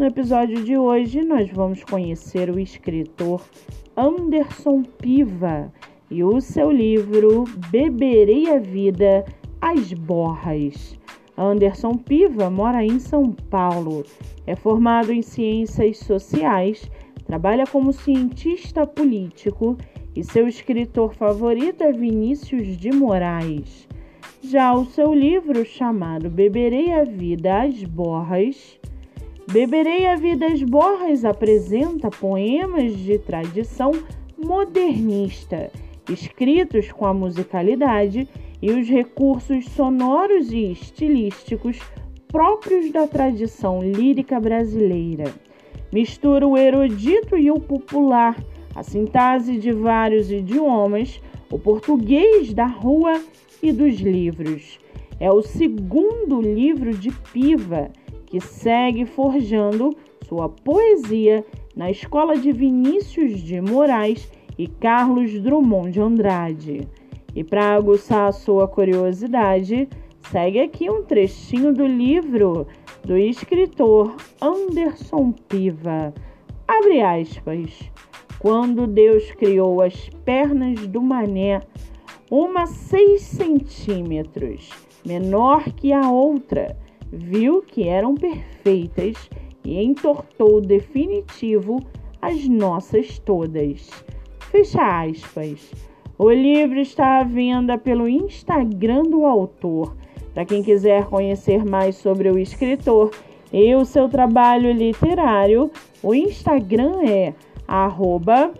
No episódio de hoje, nós vamos conhecer o escritor Anderson Piva e o seu livro Beberei a Vida às Borras. Anderson Piva mora em São Paulo, é formado em ciências sociais, trabalha como cientista político e seu escritor favorito é Vinícius de Moraes. Já o seu livro, chamado Beberei a Vida às Borras, Beberei a Vida às Borras apresenta poemas de tradição modernista, escritos com a musicalidade e os recursos sonoros e estilísticos próprios da tradição lírica brasileira. Mistura o erudito e o popular, a sintase de vários idiomas, o português da rua e dos livros. É o segundo livro de Piva que segue forjando sua poesia na escola de Vinícius de Moraes e Carlos Drummond de Andrade. E para aguçar sua curiosidade, segue aqui um trechinho do livro do escritor Anderson Piva. Abre aspas. Quando Deus criou as pernas do mané, uma seis centímetros menor que a outra, viu que eram perfeitas e entortou definitivo as nossas todas. Fecha aspas. O livro está à venda pelo Instagram do autor. Para quem quiser conhecer mais sobre o escritor e o seu trabalho literário, o Instagram é arroba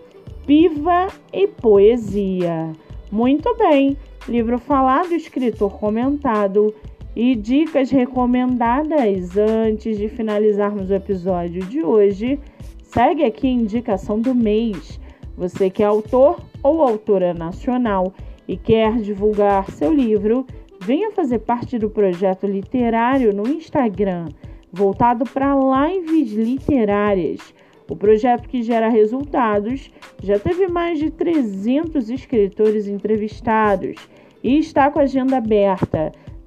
piva e poesia. Muito bem, livro falado, escritor comentado e dicas recomendadas antes de finalizarmos o episódio de hoje. Segue aqui a indicação do mês. Você que é autor ou autora nacional e quer divulgar seu livro, venha fazer parte do projeto literário no Instagram, voltado para lives literárias o projeto que gera resultados já teve mais de 300 escritores entrevistados e está com a agenda aberta.